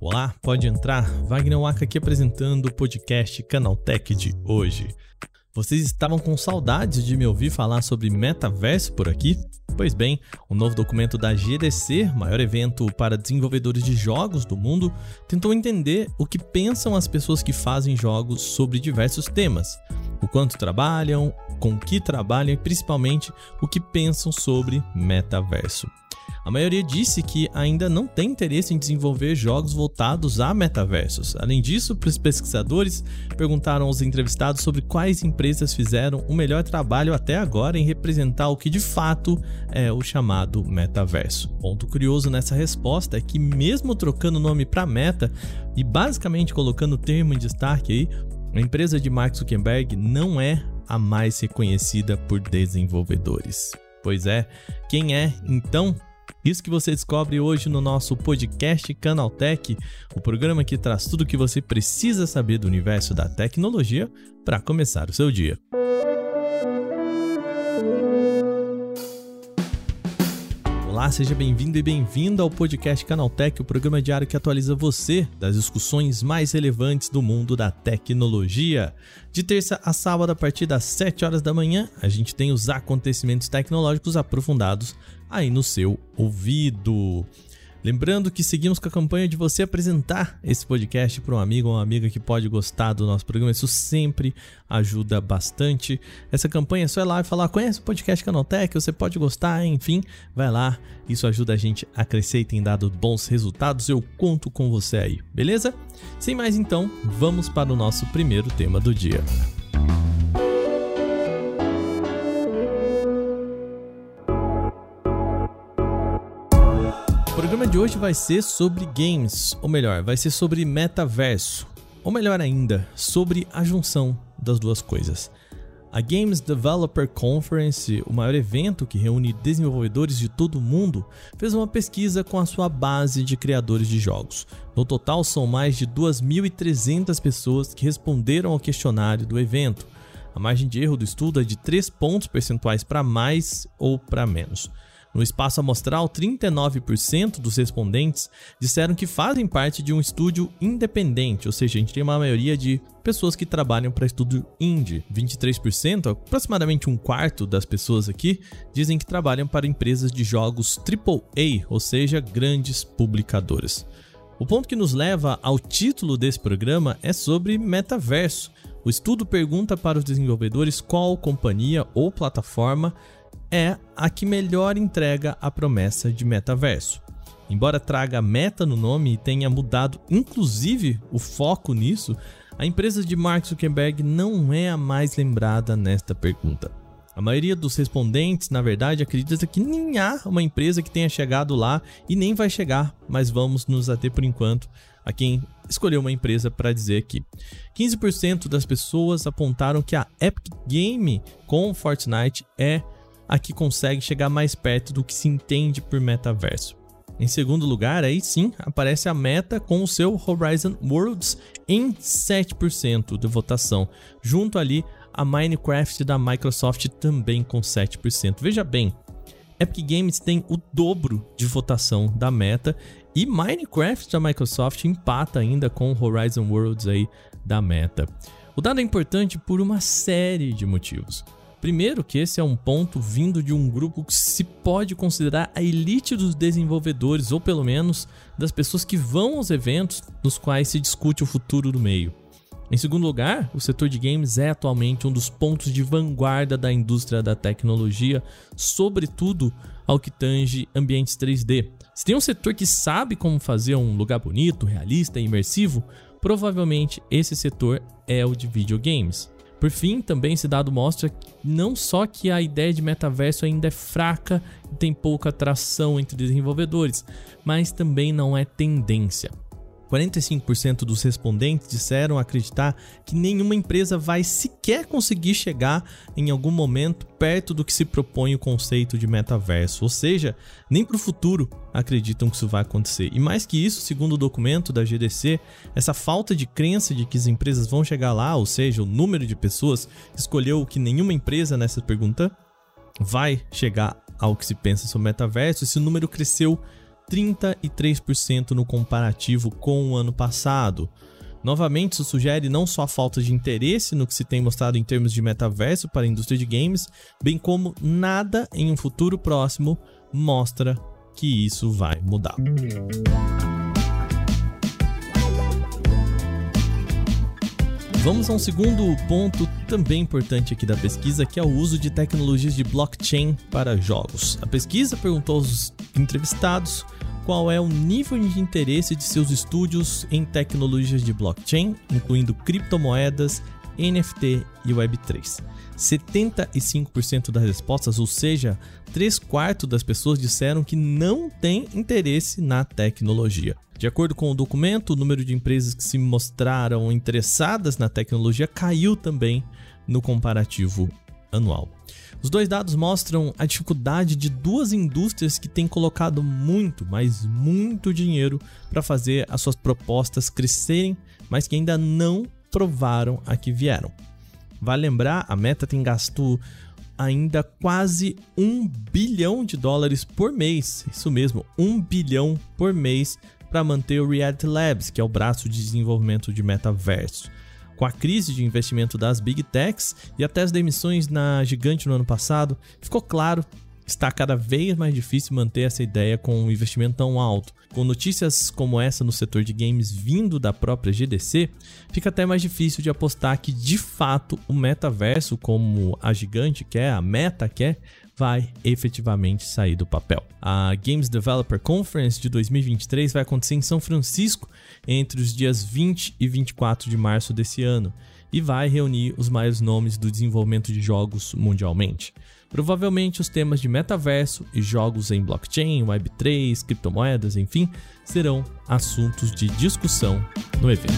Olá, pode entrar. Wagner Waka aqui apresentando o podcast Canaltech de hoje. Vocês estavam com saudades de me ouvir falar sobre metaverso por aqui? Pois bem, o novo documento da GDC, maior evento para desenvolvedores de jogos do mundo, tentou entender o que pensam as pessoas que fazem jogos sobre diversos temas. O quanto trabalham, com o que trabalham e principalmente o que pensam sobre metaverso. A maioria disse que ainda não tem interesse em desenvolver jogos voltados a metaversos. Além disso, os pesquisadores perguntaram aos entrevistados sobre quais empresas fizeram o melhor trabalho até agora em representar o que de fato é o chamado metaverso. Ponto curioso nessa resposta é que, mesmo trocando o nome para Meta e basicamente colocando o termo em destaque aí, a empresa de Mark Zuckerberg não é a mais reconhecida por desenvolvedores. Pois é, quem é então isso que você descobre hoje no nosso podcast Canaltech, o programa que traz tudo o que você precisa saber do universo da tecnologia para começar o seu dia. Olá, seja bem-vindo e bem-vinda ao podcast Canaltech, o programa diário que atualiza você das discussões mais relevantes do mundo da tecnologia. De terça a sábado, a partir das 7 horas da manhã, a gente tem os acontecimentos tecnológicos aprofundados aí no seu ouvido. Lembrando que seguimos com a campanha de você apresentar esse podcast para um amigo ou uma amiga que pode gostar do nosso programa. Isso sempre ajuda bastante. Essa campanha é só ir lá e falar: conhece o podcast Canaltech, você pode gostar, enfim, vai lá. Isso ajuda a gente a crescer e tem dado bons resultados. Eu conto com você aí, beleza? Sem mais então, vamos para o nosso primeiro tema do dia. Programa de hoje vai ser sobre games, ou melhor, vai ser sobre metaverso, ou melhor ainda, sobre a junção das duas coisas. A Games Developer Conference, o maior evento que reúne desenvolvedores de todo o mundo, fez uma pesquisa com a sua base de criadores de jogos. No total, são mais de 2.300 pessoas que responderam ao questionário do evento. A margem de erro do estudo é de 3 pontos percentuais para mais ou para menos. No espaço amostral, 39% dos respondentes disseram que fazem parte de um estúdio independente, ou seja, a gente tem uma maioria de pessoas que trabalham para estúdio indie. 23%, aproximadamente um quarto das pessoas aqui, dizem que trabalham para empresas de jogos AAA, ou seja, grandes publicadoras. O ponto que nos leva ao título desse programa é sobre metaverso. O estudo pergunta para os desenvolvedores qual companhia ou plataforma é a que melhor entrega a promessa de metaverso. Embora traga meta no nome e tenha mudado inclusive o foco nisso, a empresa de Mark Zuckerberg não é a mais lembrada nesta pergunta. A maioria dos respondentes, na verdade, acredita que nem há uma empresa que tenha chegado lá e nem vai chegar, mas vamos nos ater por enquanto a quem escolheu uma empresa para dizer aqui. 15% das pessoas apontaram que a Epic Game com Fortnite é a que consegue chegar mais perto do que se entende por metaverso. Em segundo lugar, aí sim, aparece a Meta com o seu Horizon Worlds em 7% de votação, junto ali a Minecraft da Microsoft também com 7%. Veja bem, Epic Games tem o dobro de votação da Meta e Minecraft da Microsoft empata ainda com Horizon Worlds aí da Meta. O dado é importante por uma série de motivos. Primeiro, que esse é um ponto vindo de um grupo que se pode considerar a elite dos desenvolvedores, ou pelo menos das pessoas que vão aos eventos nos quais se discute o futuro do meio. Em segundo lugar, o setor de games é atualmente um dos pontos de vanguarda da indústria da tecnologia, sobretudo ao que tange ambientes 3D. Se tem um setor que sabe como fazer um lugar bonito, realista e imersivo, provavelmente esse setor é o de videogames. Por fim, também esse dado mostra não só que a ideia de metaverso ainda é fraca e tem pouca atração entre desenvolvedores, mas também não é tendência. 45% dos respondentes disseram acreditar que nenhuma empresa vai sequer conseguir chegar em algum momento perto do que se propõe o conceito de metaverso, ou seja, nem para o futuro acreditam que isso vai acontecer. E mais que isso, segundo o documento da GDC, essa falta de crença de que as empresas vão chegar lá, ou seja, o número de pessoas escolheu que nenhuma empresa nessa pergunta vai chegar ao que se pensa sobre metaverso, esse número cresceu 33% no comparativo com o ano passado. Novamente, isso sugere não só a falta de interesse no que se tem mostrado em termos de metaverso para a indústria de games, bem como nada em um futuro próximo mostra que isso vai mudar. Vamos a um segundo ponto também importante aqui da pesquisa, que é o uso de tecnologias de blockchain para jogos. A pesquisa perguntou aos entrevistados qual é o nível de interesse de seus estúdios em tecnologias de blockchain, incluindo criptomoedas, NFT e Web3. 75% das respostas, ou seja, 3 quartos das pessoas disseram que não têm interesse na tecnologia. De acordo com o documento, o número de empresas que se mostraram interessadas na tecnologia caiu também no comparativo anual. Os dois dados mostram a dificuldade de duas indústrias que têm colocado muito, mas muito dinheiro para fazer as suas propostas crescerem, mas que ainda não provaram a que vieram. Vale lembrar, a Meta tem gasto ainda quase um bilhão de dólares por mês, isso mesmo, um bilhão por mês para manter o Reality Labs, que é o braço de desenvolvimento de metaverso. Com a crise de investimento das Big Techs e até as demissões na gigante no ano passado, ficou claro que está cada vez mais difícil manter essa ideia com um investimento tão alto. Com notícias como essa no setor de games vindo da própria GDC, fica até mais difícil de apostar que de fato o metaverso, como a gigante quer, a Meta quer, vai efetivamente sair do papel. A Games Developer Conference de 2023 vai acontecer em São Francisco entre os dias 20 e 24 de março desse ano e vai reunir os maiores nomes do desenvolvimento de jogos mundialmente. Provavelmente os temas de metaverso e jogos em blockchain, Web3, criptomoedas, enfim, serão assuntos de discussão no evento.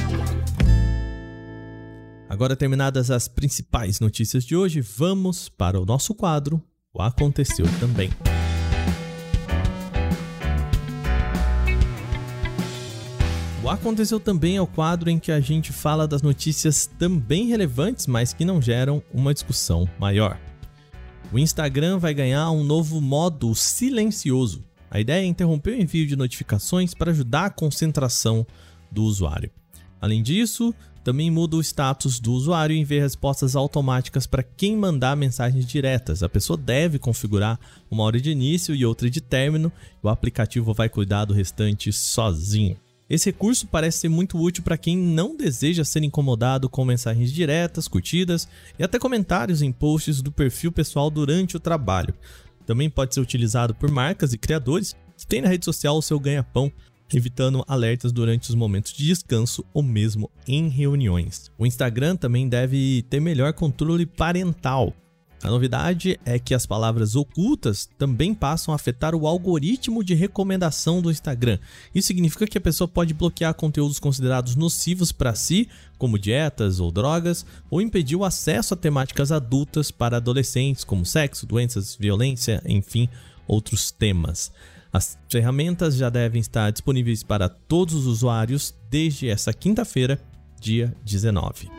Agora terminadas as principais notícias de hoje, vamos para o nosso quadro o aconteceu também. O Aconteceu também é o quadro em que a gente fala das notícias também relevantes, mas que não geram uma discussão maior. O Instagram vai ganhar um novo modo silencioso. A ideia é interromper o envio de notificações para ajudar a concentração do usuário. Além disso, também muda o status do usuário e envia respostas automáticas para quem mandar mensagens diretas. A pessoa deve configurar uma hora de início e outra de término, e o aplicativo vai cuidar do restante sozinho. Esse recurso parece ser muito útil para quem não deseja ser incomodado com mensagens diretas, curtidas e até comentários em posts do perfil pessoal durante o trabalho. Também pode ser utilizado por marcas e criadores que têm na rede social o seu ganha-pão evitando alertas durante os momentos de descanso ou mesmo em reuniões. O Instagram também deve ter melhor controle parental. A novidade é que as palavras ocultas também passam a afetar o algoritmo de recomendação do Instagram. Isso significa que a pessoa pode bloquear conteúdos considerados nocivos para si, como dietas ou drogas, ou impedir o acesso a temáticas adultas para adolescentes, como sexo, doenças, violência, enfim, outros temas. As ferramentas já devem estar disponíveis para todos os usuários desde essa quinta-feira, dia 19.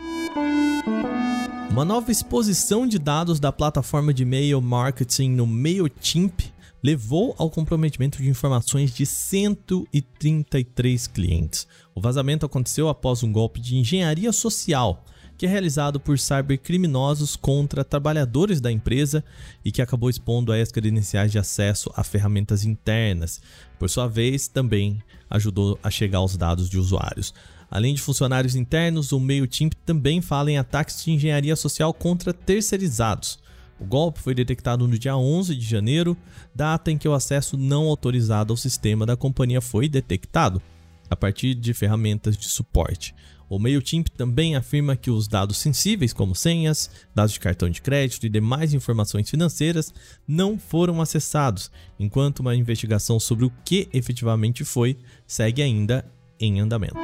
Uma nova exposição de dados da plataforma de e-mail marketing no MailChimp levou ao comprometimento de informações de 133 clientes. O vazamento aconteceu após um golpe de engenharia social que é realizado por cybercriminosos contra trabalhadores da empresa e que acabou expondo as credenciais de acesso a ferramentas internas. Por sua vez, também ajudou a chegar aos dados de usuários. Além de funcionários internos, o MailChimp também fala em ataques de engenharia social contra terceirizados. O golpe foi detectado no dia 11 de janeiro, data em que o acesso não autorizado ao sistema da companhia foi detectado, a partir de ferramentas de suporte. O MailChimp também afirma que os dados sensíveis, como senhas, dados de cartão de crédito e demais informações financeiras, não foram acessados, enquanto uma investigação sobre o que efetivamente foi segue ainda em andamento.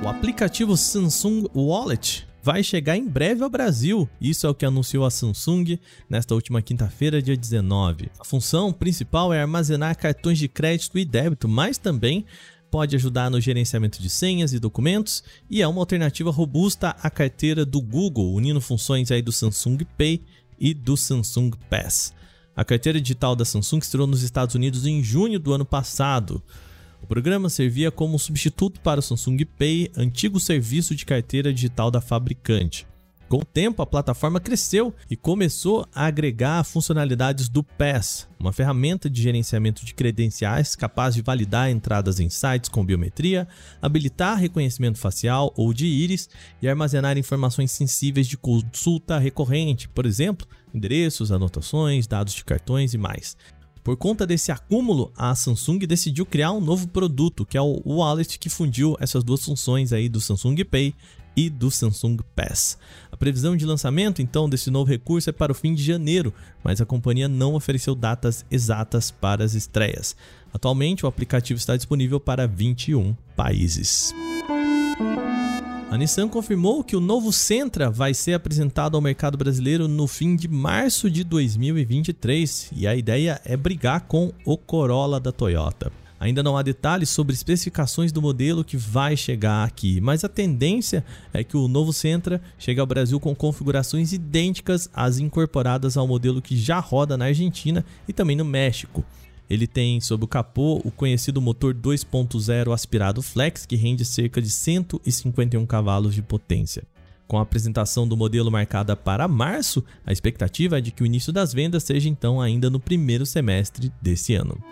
O aplicativo Samsung Wallet vai chegar em breve ao Brasil. Isso é o que anunciou a Samsung nesta última quinta-feira, dia 19. A função principal é armazenar cartões de crédito e débito, mas também pode ajudar no gerenciamento de senhas e documentos e é uma alternativa robusta à carteira do Google, unindo funções aí do Samsung Pay e do Samsung Pass. A carteira digital da Samsung estreou nos Estados Unidos em junho do ano passado. O programa servia como substituto para o Samsung Pay, antigo serviço de carteira digital da fabricante. Com o tempo, a plataforma cresceu e começou a agregar funcionalidades do PASS, uma ferramenta de gerenciamento de credenciais capaz de validar entradas em sites com biometria, habilitar reconhecimento facial ou de íris e armazenar informações sensíveis de consulta recorrente, por exemplo, endereços, anotações, dados de cartões e mais. Por conta desse acúmulo, a Samsung decidiu criar um novo produto, que é o Wallet, que fundiu essas duas funções aí do Samsung Pay e do Samsung Pass. A previsão de lançamento então desse novo recurso é para o fim de janeiro, mas a companhia não ofereceu datas exatas para as estreias. Atualmente, o aplicativo está disponível para 21 países. A Nissan confirmou que o novo Sentra vai ser apresentado ao mercado brasileiro no fim de março de 2023 e a ideia é brigar com o Corolla da Toyota. Ainda não há detalhes sobre especificações do modelo que vai chegar aqui, mas a tendência é que o novo Sentra chegue ao Brasil com configurações idênticas às incorporadas ao modelo que já roda na Argentina e também no México. Ele tem sob o capô o conhecido motor 2.0 aspirado flex, que rende cerca de 151 cavalos de potência. Com a apresentação do modelo marcada para março, a expectativa é de que o início das vendas seja então ainda no primeiro semestre desse ano.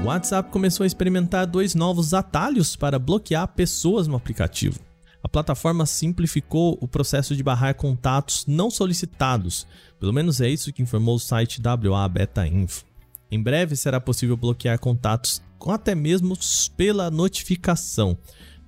O WhatsApp começou a experimentar dois novos atalhos para bloquear pessoas no aplicativo. A plataforma simplificou o processo de barrar contatos não solicitados, pelo menos é isso que informou o site WA Beta Info. Em breve será possível bloquear contatos com até mesmo pela notificação.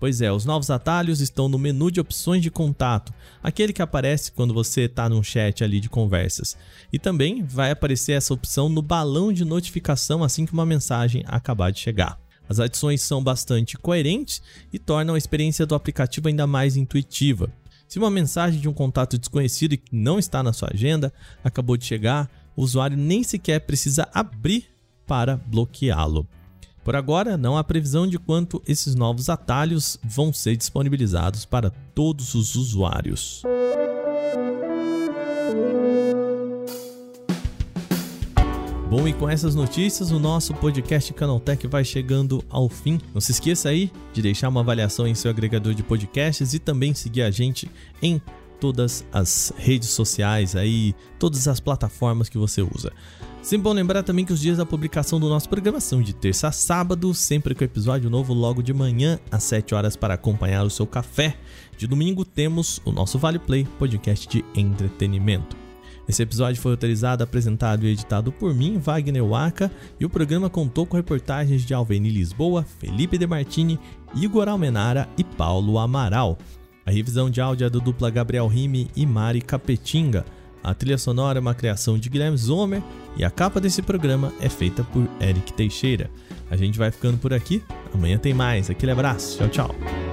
Pois é, os novos atalhos estão no menu de opções de contato, aquele que aparece quando você está num chat ali de conversas. E também vai aparecer essa opção no balão de notificação assim que uma mensagem acabar de chegar. As adições são bastante coerentes e tornam a experiência do aplicativo ainda mais intuitiva. Se uma mensagem de um contato desconhecido e que não está na sua agenda acabou de chegar, o usuário nem sequer precisa abrir para bloqueá-lo. Por agora, não há previsão de quanto esses novos atalhos vão ser disponibilizados para todos os usuários. Bom, e com essas notícias, o nosso podcast Canaltech vai chegando ao fim. Não se esqueça aí de deixar uma avaliação em seu agregador de podcasts e também seguir a gente em todas as redes sociais aí, todas as plataformas que você usa. Sempre bom lembrar também que os dias da publicação do nosso programa são de terça a sábado, sempre com episódio novo logo de manhã, às 7 horas para acompanhar o seu café. De domingo temos o nosso Vale Play, podcast de entretenimento. Esse episódio foi autorizado, apresentado e editado por mim, Wagner Waka, e o programa contou com reportagens de Alveni Lisboa, Felipe De Martini, Igor Almenara e Paulo Amaral. A revisão de áudio é do dupla Gabriel Rime e Mari Capetinga. A trilha sonora é uma criação de Guilherme Zomer e a capa desse programa é feita por Eric Teixeira. A gente vai ficando por aqui. Amanhã tem mais. Aquele abraço. Tchau, tchau.